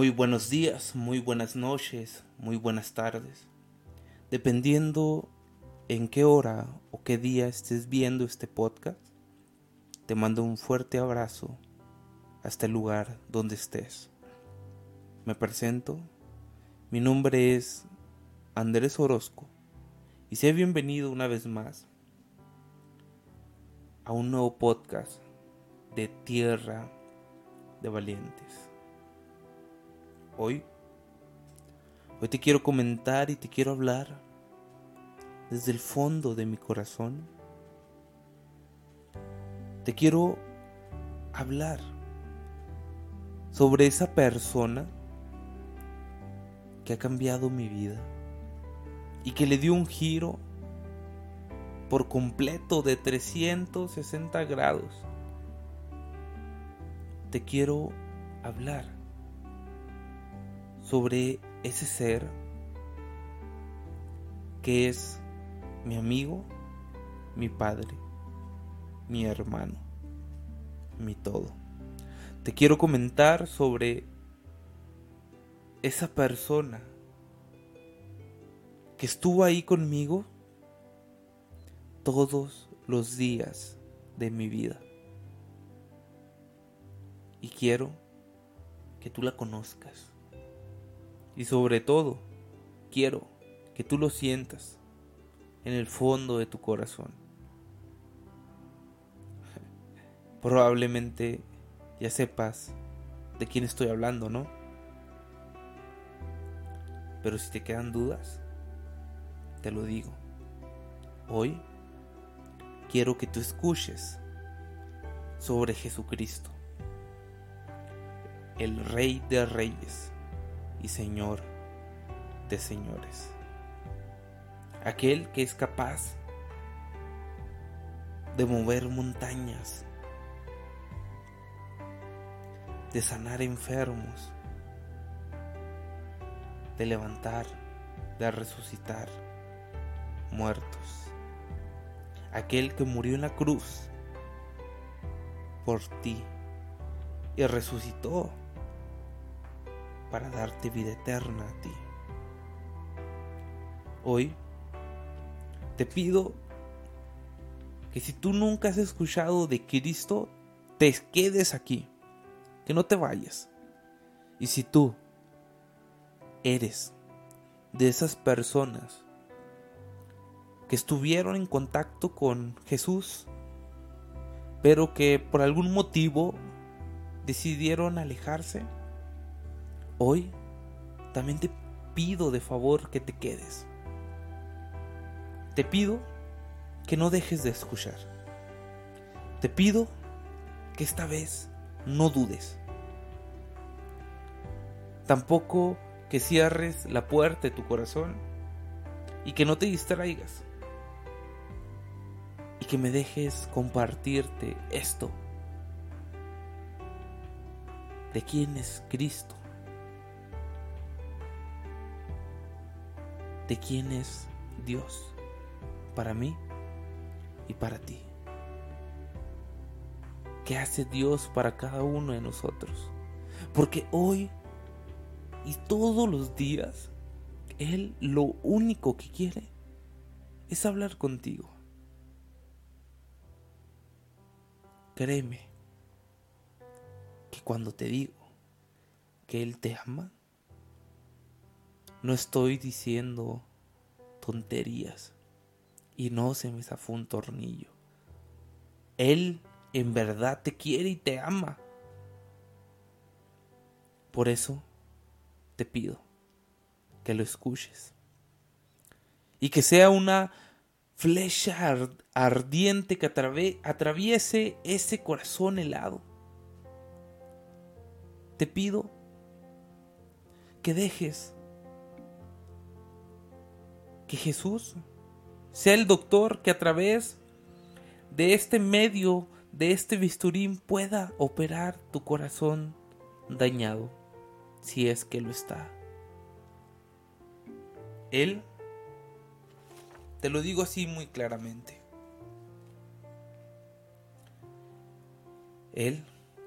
Muy buenos días, muy buenas noches, muy buenas tardes. Dependiendo en qué hora o qué día estés viendo este podcast, te mando un fuerte abrazo hasta el lugar donde estés. Me presento, mi nombre es Andrés Orozco y sea bienvenido una vez más a un nuevo podcast de Tierra de Valientes. Hoy, hoy te quiero comentar y te quiero hablar desde el fondo de mi corazón. Te quiero hablar sobre esa persona que ha cambiado mi vida y que le dio un giro por completo de 360 grados. Te quiero hablar sobre ese ser que es mi amigo, mi padre, mi hermano, mi todo. Te quiero comentar sobre esa persona que estuvo ahí conmigo todos los días de mi vida. Y quiero que tú la conozcas. Y sobre todo, quiero que tú lo sientas en el fondo de tu corazón. Probablemente ya sepas de quién estoy hablando, ¿no? Pero si te quedan dudas, te lo digo. Hoy quiero que tú escuches sobre Jesucristo, el Rey de Reyes y Señor de señores. Aquel que es capaz de mover montañas, de sanar enfermos, de levantar, de resucitar muertos. Aquel que murió en la cruz por ti y resucitó para darte vida eterna a ti. Hoy te pido que si tú nunca has escuchado de Cristo, te quedes aquí, que no te vayas. Y si tú eres de esas personas que estuvieron en contacto con Jesús, pero que por algún motivo decidieron alejarse, Hoy también te pido de favor que te quedes. Te pido que no dejes de escuchar. Te pido que esta vez no dudes. Tampoco que cierres la puerta de tu corazón y que no te distraigas. Y que me dejes compartirte esto. ¿De quién es Cristo? De quién es Dios para mí y para ti. ¿Qué hace Dios para cada uno de nosotros? Porque hoy y todos los días, Él lo único que quiere es hablar contigo. Créeme que cuando te digo que Él te ama, no estoy diciendo tonterías y no se me zafó un tornillo. Él en verdad te quiere y te ama. Por eso te pido que lo escuches y que sea una flecha ardiente que atraviese ese corazón helado. Te pido que dejes que Jesús sea el doctor que a través de este medio, de este bisturín, pueda operar tu corazón dañado, si es que lo está. Él, te lo digo así muy claramente, Él,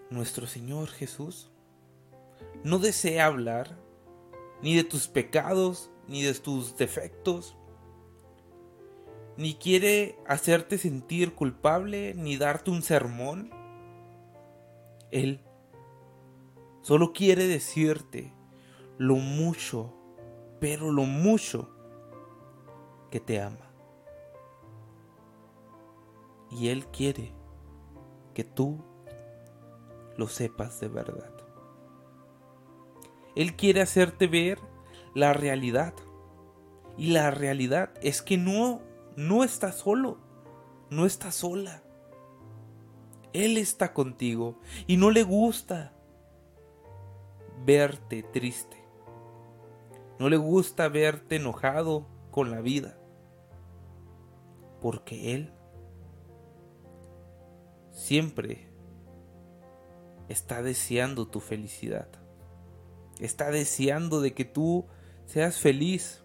nuestro Señor Jesús, no desea hablar ni de tus pecados, ni de tus defectos, ni quiere hacerte sentir culpable, ni darte un sermón. Él solo quiere decirte lo mucho, pero lo mucho que te ama. Y Él quiere que tú lo sepas de verdad. Él quiere hacerte ver la realidad. Y la realidad es que no, no estás solo, no estás sola. Él está contigo y no le gusta verte triste. No le gusta verte enojado con la vida. Porque Él siempre está deseando tu felicidad. Está deseando de que tú seas feliz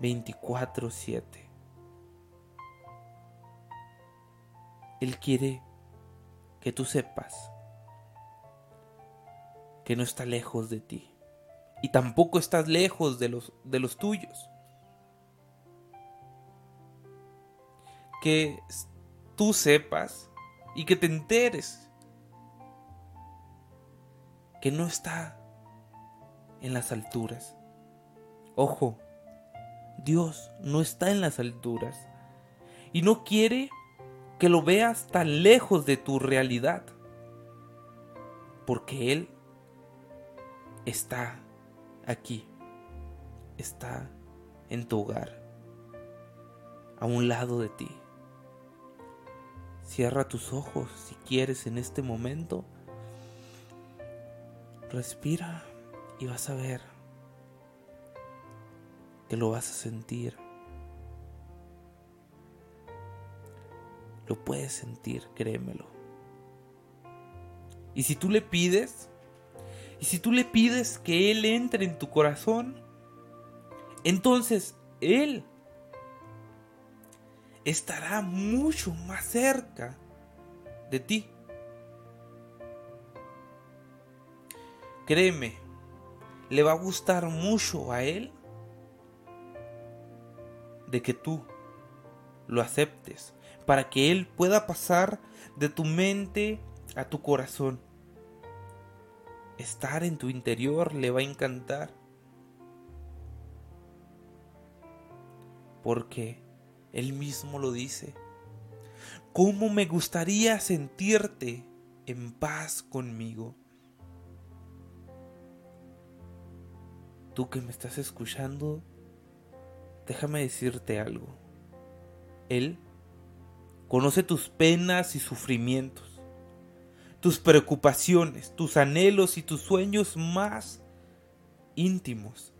24/7. Él quiere que tú sepas que no está lejos de ti y tampoco estás lejos de los, de los tuyos. Que tú sepas y que te enteres que no está en las alturas. Ojo, Dios no está en las alturas y no quiere que lo veas tan lejos de tu realidad, porque Él está aquí, está en tu hogar, a un lado de ti. Cierra tus ojos si quieres en este momento Respira y vas a ver que lo vas a sentir. Lo puedes sentir, créemelo. Y si tú le pides, y si tú le pides que Él entre en tu corazón, entonces Él estará mucho más cerca de ti. Créeme, le va a gustar mucho a él de que tú lo aceptes, para que él pueda pasar de tu mente a tu corazón. Estar en tu interior le va a encantar. Porque él mismo lo dice. ¿Cómo me gustaría sentirte en paz conmigo? Tú que me estás escuchando, déjame decirte algo. Él conoce tus penas y sufrimientos, tus preocupaciones, tus anhelos y tus sueños más íntimos.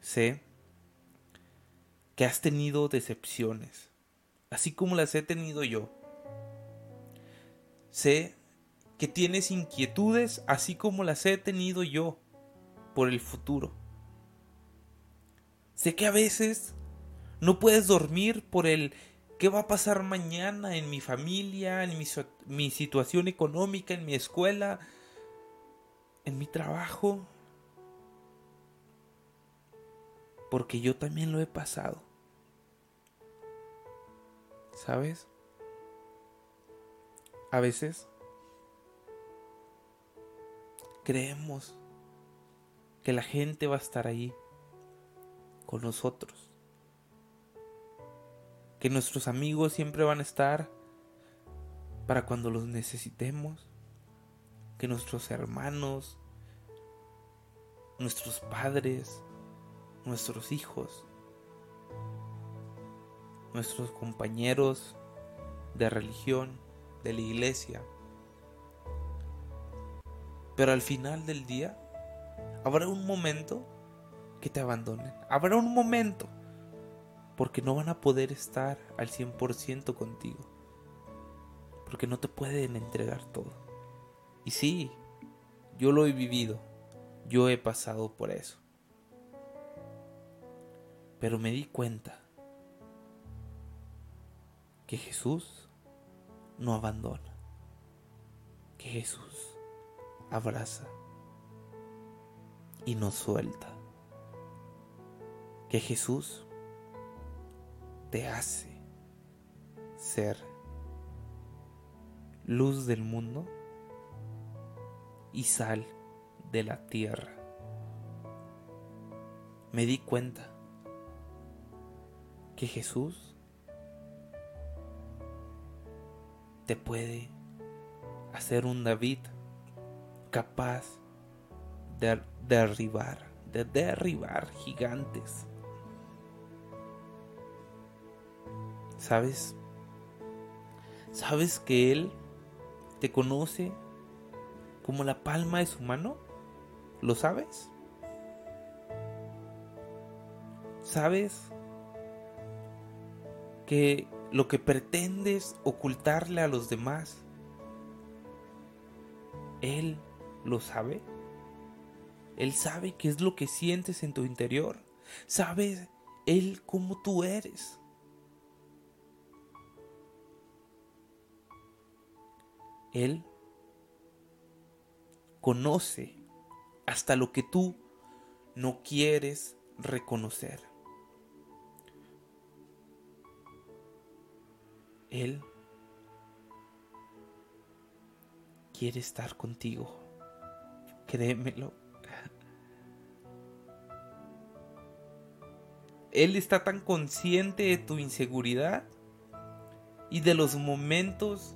Sé que has tenido decepciones, así como las he tenido yo. Sé que tienes inquietudes, así como las he tenido yo por el futuro. Sé que a veces no puedes dormir por el qué va a pasar mañana en mi familia, en mi, mi situación económica, en mi escuela, en mi trabajo. Porque yo también lo he pasado. ¿Sabes? A veces creemos que la gente va a estar ahí con nosotros. Que nuestros amigos siempre van a estar para cuando los necesitemos. Que nuestros hermanos, nuestros padres, nuestros hijos, nuestros compañeros de religión, de la iglesia. Pero al final del día, Habrá un momento que te abandonen. Habrá un momento porque no van a poder estar al 100% contigo. Porque no te pueden entregar todo. Y sí, yo lo he vivido. Yo he pasado por eso. Pero me di cuenta que Jesús no abandona. que Jesús abraza y nos suelta. Que Jesús te hace ser luz del mundo y sal de la tierra. Me di cuenta que Jesús te puede hacer un David capaz de derribar, de derribar gigantes. ¿Sabes? ¿Sabes que Él te conoce como la palma de su mano? ¿Lo sabes? ¿Sabes que lo que pretendes ocultarle a los demás, Él lo sabe? Él sabe qué es lo que sientes en tu interior. Sabe Él cómo tú eres. Él conoce hasta lo que tú no quieres reconocer. Él quiere estar contigo. Créemelo. Él está tan consciente de tu inseguridad y de los momentos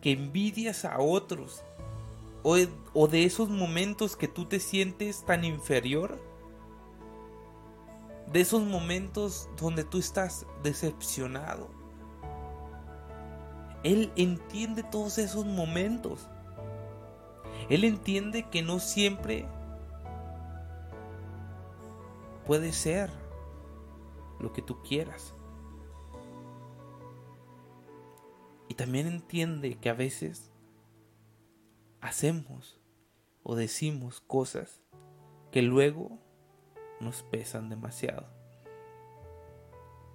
que envidias a otros o, de esos momentos que tú te sientes tan inferior, de esos momentos donde tú estás decepcionado. Él entiende todos esos momentos. Él entiende que no siempre puede ser lo que tú quieras. Y también entiende que a veces hacemos o decimos cosas que luego nos pesan demasiado.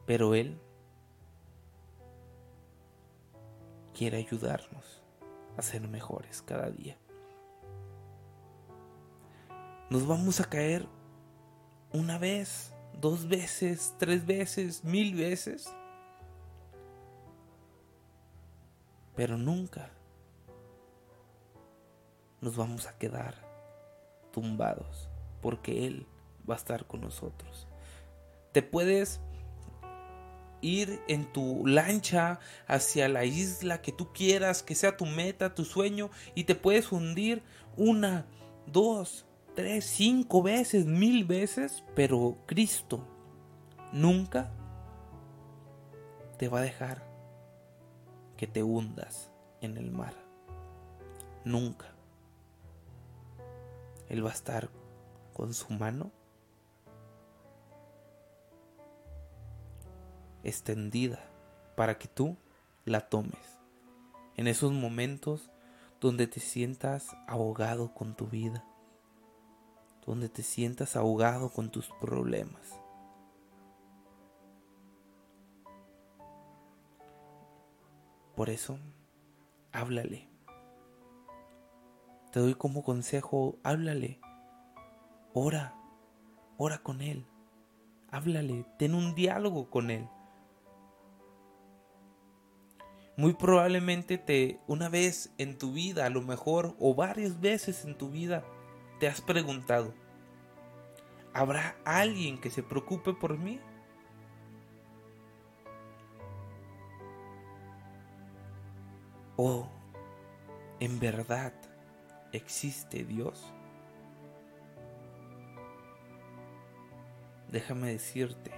Pero Él quiere ayudarnos a ser mejores cada día. Nos vamos a caer una vez, dos veces, tres veces, mil veces. Pero nunca nos vamos a quedar tumbados porque Él va a estar con nosotros. Te puedes ir en tu lancha hacia la isla que tú quieras, que sea tu meta, tu sueño, y te puedes hundir una, dos, tres, cinco veces, mil veces, pero Cristo nunca te va a dejar que te hundas en el mar. Nunca. Él va a estar con su mano extendida para que tú la tomes. En esos momentos donde te sientas ahogado con tu vida, donde te sientas ahogado con tus problemas. Por eso, háblale. Te doy como consejo, háblale. Ora, ora con Él. Háblale, ten un diálogo con Él. Muy probablemente te, una vez en tu vida, a lo mejor, o varias veces en tu vida, te has preguntado, ¿habrá alguien que se preocupe por mí? ¿O en verdad existe Dios? Déjame decirte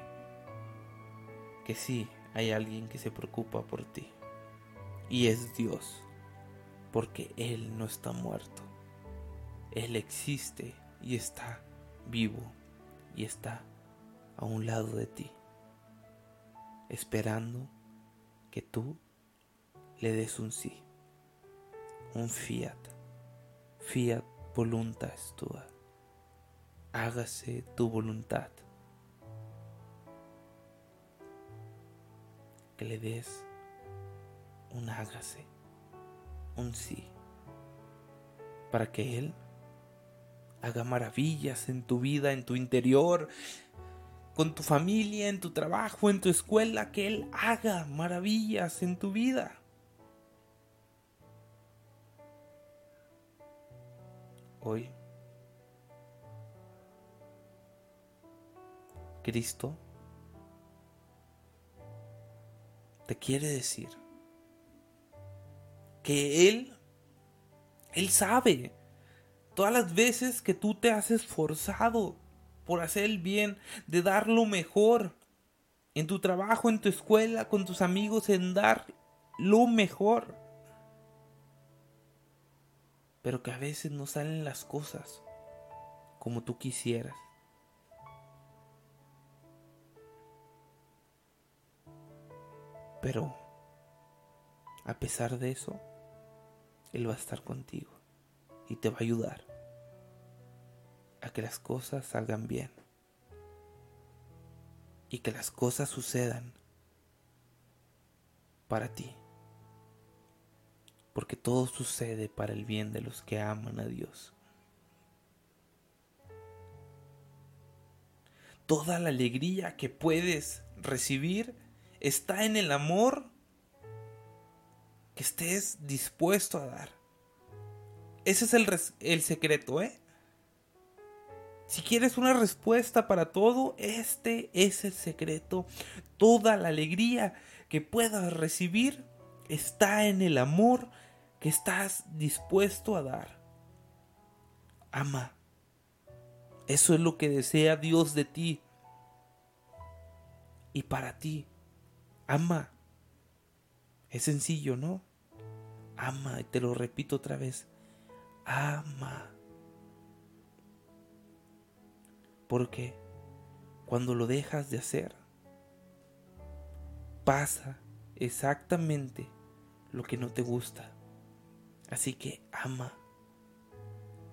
que sí hay alguien que se preocupa por ti. Y es Dios, porque Él no está muerto. Él existe y está vivo y está a un lado de ti, esperando que tú le des un sí, un fiat, fiat voluntas tua, hágase tu voluntad, que le des un hágase, un sí. para que Él haga maravillas en tu vida, en tu interior, con tu familia, en tu trabajo, en tu escuela, que Él haga maravillas en tu vida. Hoy, Cristo te quiere decir que Él, Él sabe todas las veces que tú te has esforzado por hacer el bien, de dar lo mejor en tu trabajo, en tu escuela, con tus amigos, en dar lo mejor. Pero que a veces no salen las cosas como tú quisieras. Pero, a pesar de eso, Él va a estar contigo y te va a ayudar a que las cosas salgan bien y que las cosas sucedan para ti. Porque todo sucede para el bien de los que aman a Dios. Toda la alegría que puedes recibir está en el amor que estés dispuesto a dar. Ese es el, el secreto, ¿eh? Si quieres una respuesta para todo, este es el secreto. Toda la alegría que puedas recibir está en el amor que estás dispuesto a dar. Ama. Eso es lo que desea Dios de ti. Y para ti. Ama. Es sencillo, ¿no? Ama, y te lo repito otra vez. Ama. Porque cuando lo dejas de hacer, pasa exactamente lo que no te gusta. Así que ama.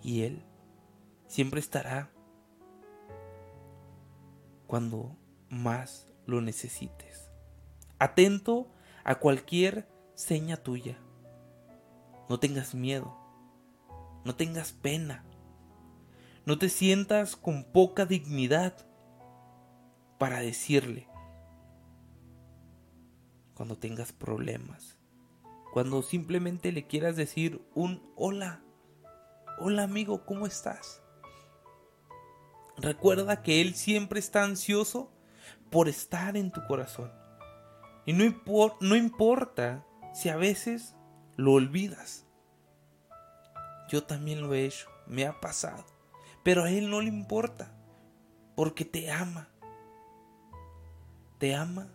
Y Él siempre estará cuando más lo necesites. Atento a cualquier seña tuya. No tengas miedo. No tengas pena. No te sientas con poca dignidad para decirle cuando tengas problemas. Cuando simplemente le quieras decir un hola. Hola amigo, ¿cómo estás? Recuerda que Él siempre está ansioso por estar en tu corazón. Y no, no importa si a veces lo olvidas. Yo también lo he hecho, me ha pasado. Pero a Él no le importa, porque te ama. Te ama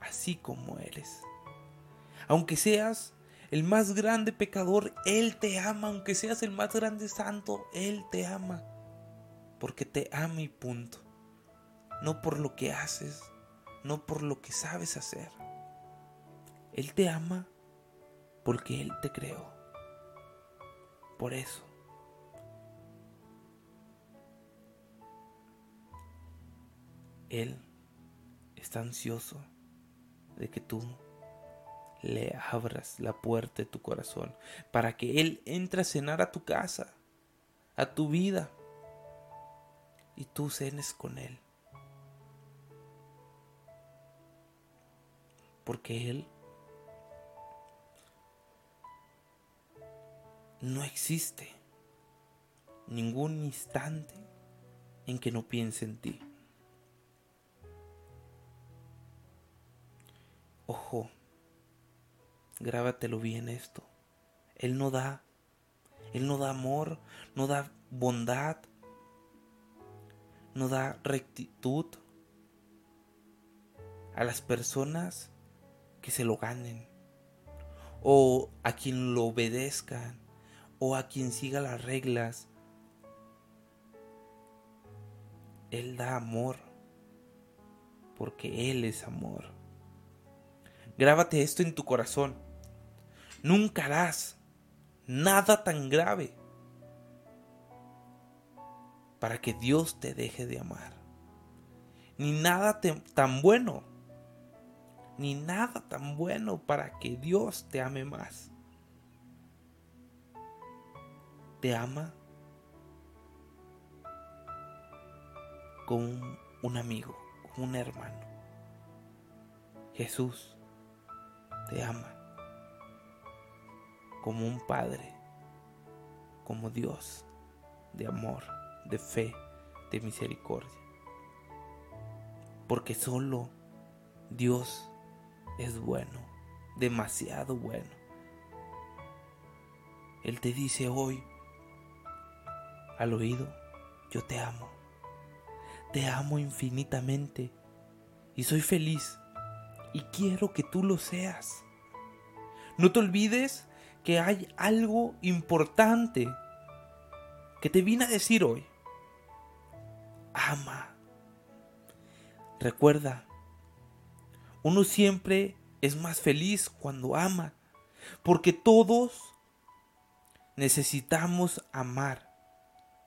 así como eres. Aunque seas el más grande pecador, Él te ama. Aunque seas el más grande santo, Él te ama. Porque te ama y punto. No por lo que haces, no por lo que sabes hacer. Él te ama porque Él te creó. Por eso Él está ansioso de que tú le abras la puerta de tu corazón para que Él entre a cenar a tu casa, a tu vida, y tú cenes con Él. Porque Él no existe ningún instante en que no piense en ti. Ojo, grábatelo bien esto. Él no da, Él no da amor, no da bondad, no da rectitud a las personas que se lo ganen, o a quien lo obedezcan, o a quien siga las reglas. Él da amor, porque Él es amor. Grábate esto en tu corazón. Nunca harás nada tan grave para que Dios te deje de amar. Ni nada tan bueno. Ni nada tan bueno para que Dios te ame más. Te ama como un amigo, como un hermano. Jesús te ama como un padre, como Dios de amor, de fe, de misericordia. Porque solo Dios es bueno, demasiado bueno. Él te dice hoy al oído, yo te amo, te amo infinitamente y soy feliz y quiero que tú lo seas. No te olvides que hay algo importante que te vine a decir hoy. Ama. Recuerda, uno siempre es más feliz cuando ama, porque todos necesitamos amar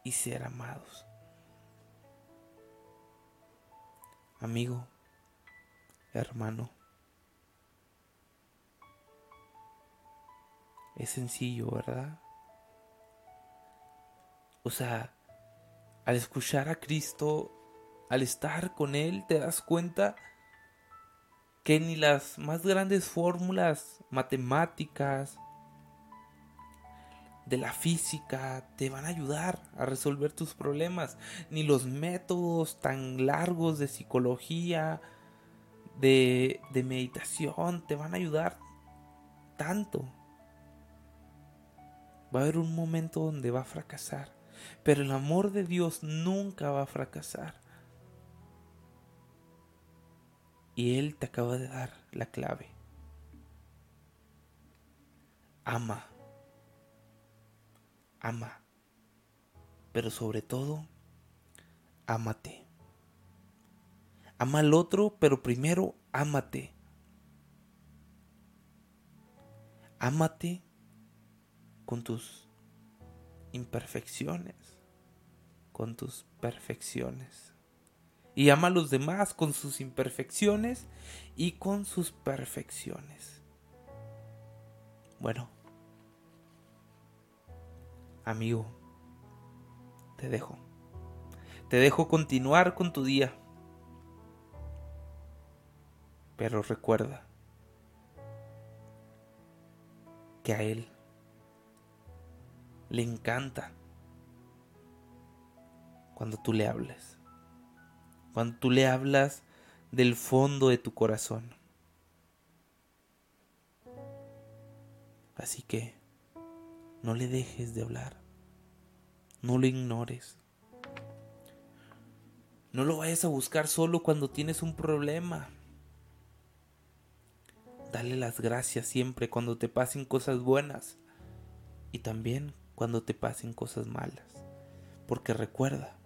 y ser amados. Amigo, hermano, es sencillo, ¿verdad? O sea, al escuchar a Cristo, al estar con Él, te das cuenta que ni las más grandes fórmulas matemáticas de la física te van a ayudar a resolver tus problemas, ni los métodos tan largos de psicología, de, de meditación te van a ayudar tanto. Va a haber un momento donde va a fracasar. Pero el amor de Dios nunca va a fracasar. Y Él te acaba de dar la clave. Ama. Ama. Pero sobre todo, ámate. Ama al otro, pero primero ámate. Ámate con tus imperfecciones con tus perfecciones. Y ama a los demás con sus imperfecciones y con sus perfecciones. Bueno, amigo, te dejo. Te dejo continuar con tu día. Pero recuerda que a Él le encanta cuando tú le hablas. Cuando tú le hablas del fondo de tu corazón. Así que no le dejes de hablar. No lo ignores. No lo vayas a buscar solo cuando tienes un problema. Dale las gracias siempre cuando te pasen cosas buenas y también cuando te pasen cosas malas. Porque recuerda,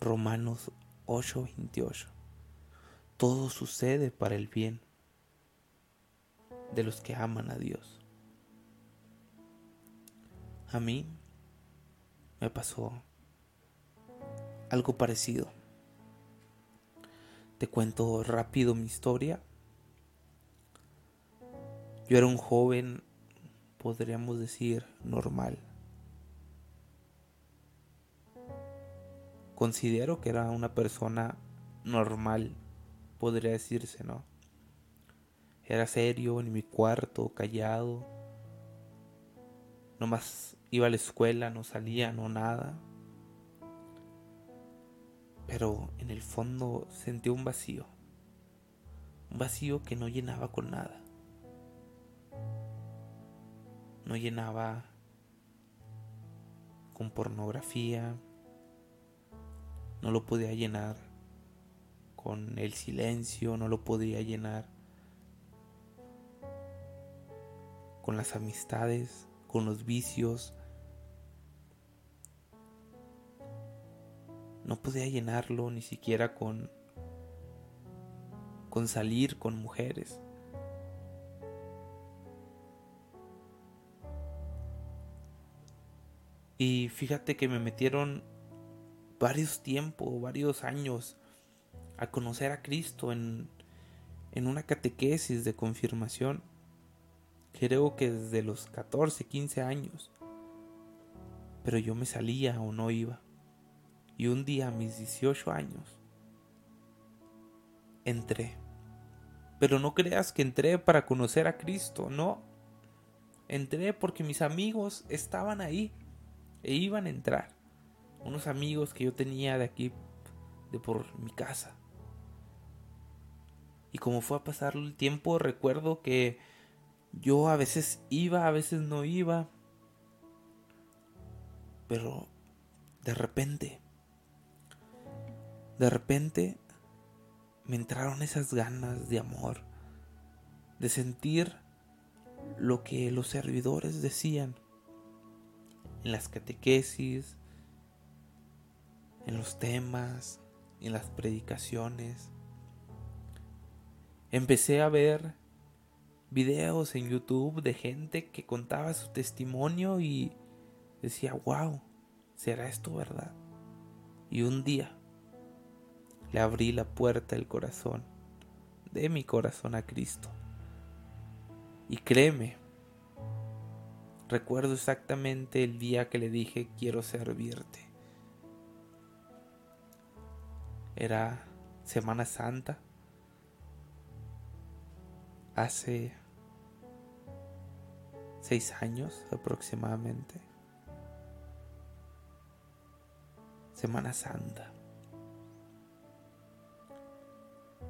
Romanos 8:28, todo sucede para el bien de los que aman a Dios. A mí me pasó algo parecido. Te cuento rápido mi historia. Yo era un joven, podríamos decir, normal. considero que era una persona normal, podría decirse, ¿no? Era serio en mi cuarto, callado. Nomás iba a la escuela, no salía, no nada. Pero en el fondo sentí un vacío. Un vacío que no llenaba con nada. No llenaba con pornografía, no lo podía llenar con el silencio, no lo podía llenar con las amistades, con los vicios. No podía llenarlo ni siquiera con con salir con mujeres. Y fíjate que me metieron varios tiempos, varios años a conocer a Cristo en, en una catequesis de confirmación. Creo que desde los 14, 15 años. pero yo me salía o no iba. Y un día a mis 18 años entré. Pero no creas que entré para conocer a Cristo, no. Entré porque mis amigos estaban ahí e iban a entrar. Unos amigos que yo tenía de aquí, de por mi casa. Y como fue a pasar el tiempo, recuerdo que yo a veces iba, a veces no iba. Pero de repente, de repente me entraron esas ganas de amor, de sentir lo que los servidores decían en las catequesis, en los temas, en las predicaciones. Empecé a ver videos en YouTube de gente que contaba su testimonio y decía, wow, ¿será esto verdad? Y un día le abrí la puerta del corazón, de mi corazón a Cristo. Y créeme, recuerdo exactamente el día que le dije quiero servirte. Era Semana Santa. Hace seis años aproximadamente. Semana Santa.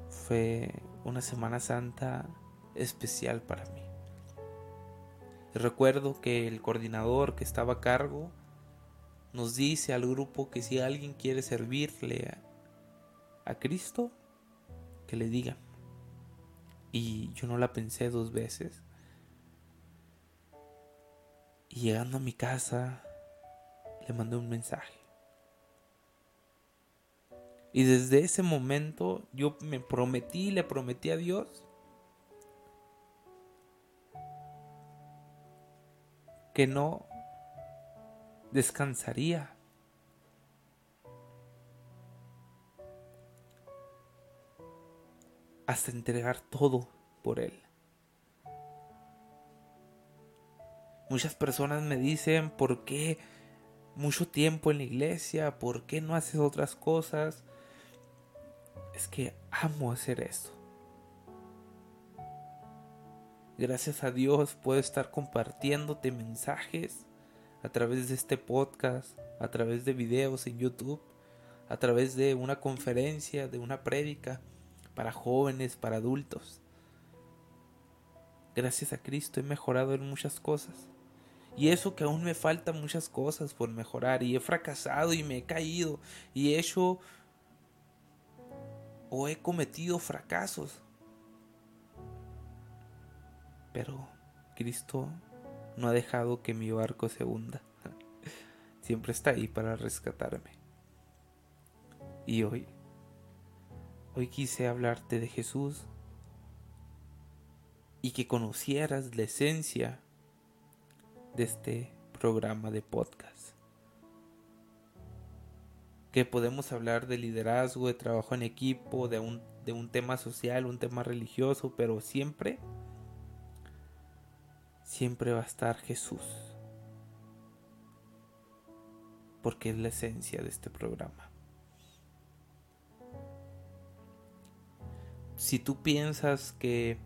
Fue una Semana Santa especial para mí. Recuerdo que el coordinador que estaba a cargo nos dice al grupo que si alguien quiere servirle a, Cristo, que le diga. Y yo no la pensé dos veces. Y llegando a mi casa, le mandé un mensaje. Y desde ese momento yo me prometí, le prometí a Dios que no descansaría. hasta entregar todo por Él. Muchas personas me dicen, ¿por qué mucho tiempo en la iglesia? ¿Por qué no haces otras cosas? Es que amo hacer esto. Gracias a Dios puedo estar compartiéndote mensajes a través de este podcast, a través de videos en YouTube, a través de una conferencia, de una prédica para jóvenes, para adultos. Gracias a Cristo he mejorado en muchas cosas. Y eso que aún me faltan muchas cosas por mejorar. Y he fracasado y me he caído. Y he hecho o he cometido fracasos. Pero Cristo no ha dejado que mi barco se hunda. Siempre está ahí para rescatarme. Y hoy, hoy quise hablarte de Jesús y que conocieras la esencia de este programa de podcast que podemos hablar de liderazgo, de trabajo en equipo, de un, de un tema social, un tema religioso, pero siempre, siempre va a estar Jesús. Porque es la esencia de este programa. Si tú piensas que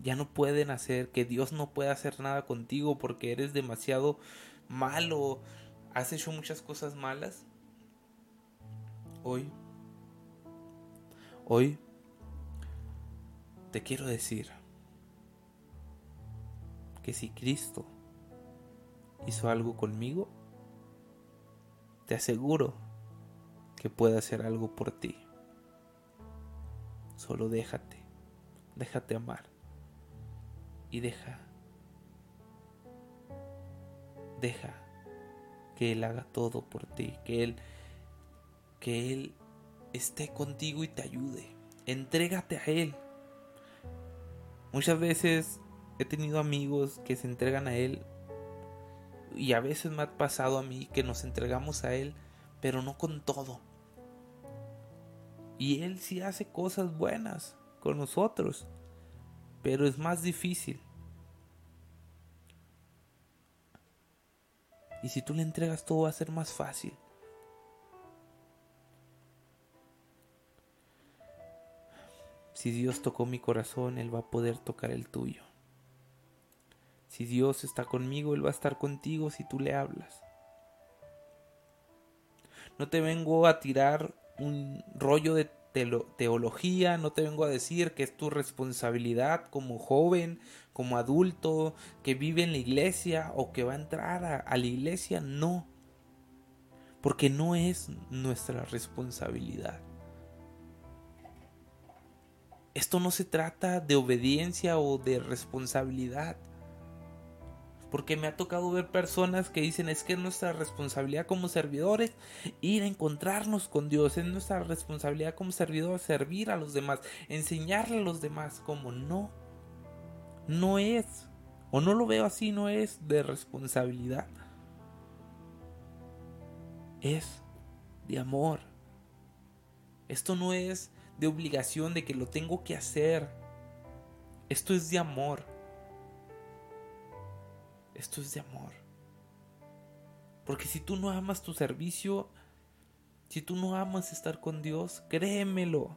ya no pueden hacer, que Dios no puede hacer nada contigo porque eres demasiado malo, has hecho muchas cosas malas, Hoy, hoy te quiero decir que si Cristo hizo algo conmigo, te aseguro que puede hacer algo por ti. Solo déjate, déjate amar y deja, deja que Él haga todo por ti, que Él que Él esté contigo y te ayude. Entrégate a Él. Muchas veces he tenido amigos que se entregan a Él y a veces me ha pasado a mí que nos entregamos a Él, pero no con todo. Y Él sí hace cosas buenas con nosotros, pero es más difícil. Y si tú le entregas todo va a ser más fácil. Si Dios tocó mi corazón, Él va a poder tocar el tuyo. Si Dios está conmigo, Él va a estar contigo si tú le hablas. No te vengo a tirar un rollo de teología, no te vengo a decir que es tu responsabilidad como joven, como adulto, que vive en la iglesia o que va a entrar a, a la iglesia, no. Porque no es nuestra responsabilidad. Esto no se trata de obediencia o de responsabilidad. Porque me ha tocado ver personas que dicen es que es nuestra responsabilidad como servidores ir a encontrarnos con Dios. Es nuestra responsabilidad como servidores servir a los demás, enseñarle a los demás. Como no, no es, o no lo veo así, no es de responsabilidad. Es de amor. Esto no es de obligación de que lo tengo que hacer. Esto es de amor. Esto es de amor. Porque si tú no amas tu servicio, si tú no amas estar con Dios, créemelo.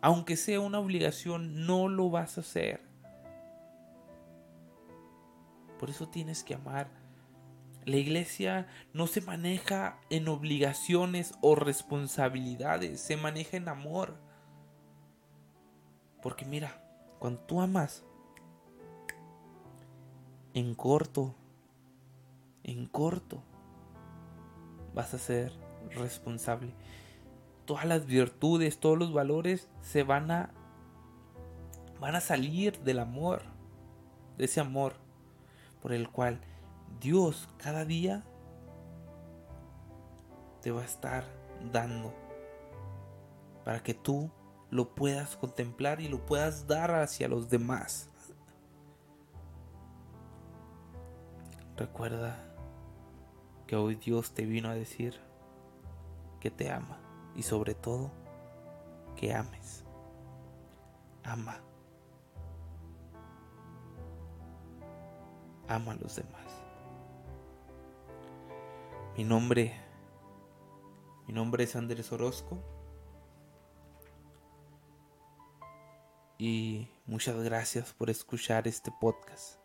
Aunque sea una obligación, no lo vas a hacer. Por eso tienes que amar la iglesia no se maneja en obligaciones o responsabilidades, se maneja en amor. Porque mira, cuando tú amas, en corto, en corto, vas a ser responsable. Todas las virtudes, todos los valores se van a van a salir del amor, de ese amor por el cual Dios cada día te va a estar dando para que tú lo puedas contemplar y lo puedas dar hacia los demás. Recuerda que hoy Dios te vino a decir que te ama y sobre todo que ames. Ama. Ama a los demás. Mi nombre, mi nombre es Andrés Orozco. Y muchas gracias por escuchar este podcast.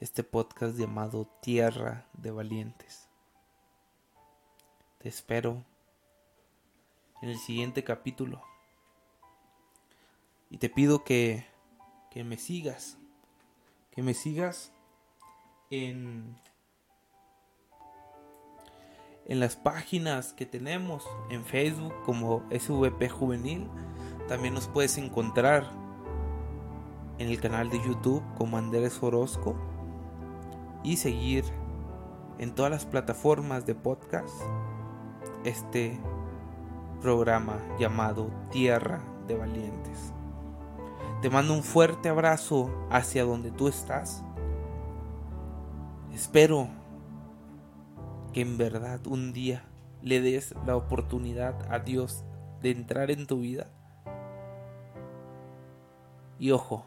Este podcast llamado Tierra de Valientes. Te espero en el siguiente capítulo. Y te pido que, que me sigas. Que me sigas en en las páginas que tenemos en Facebook como SVP Juvenil. También nos puedes encontrar en el canal de YouTube como Andrés Orozco y seguir en todas las plataformas de podcast este programa llamado Tierra de Valientes. Te mando un fuerte abrazo hacia donde tú estás. Espero que en verdad un día le des la oportunidad a Dios de entrar en tu vida. Y ojo,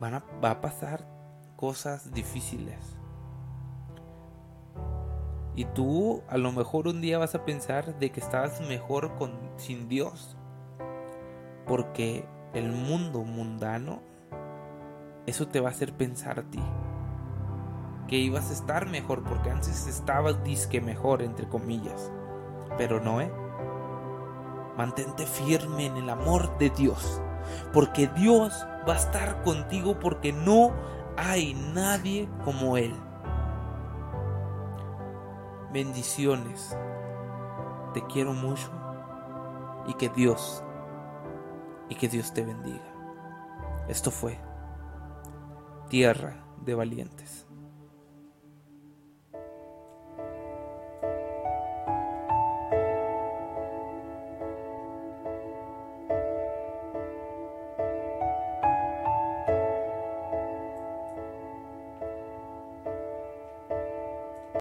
van a, va a pasar cosas difíciles. Y tú a lo mejor un día vas a pensar de que estabas mejor con, sin Dios. Porque el mundo mundano, eso te va a hacer pensar a ti que ibas a estar mejor porque antes estabas disque mejor, entre comillas. Pero no, ¿eh? Mantente firme en el amor de Dios, porque Dios va a estar contigo porque no hay nadie como Él. Bendiciones. Te quiero mucho y que Dios y que Dios te bendiga. Esto fue Tierra de Valientes.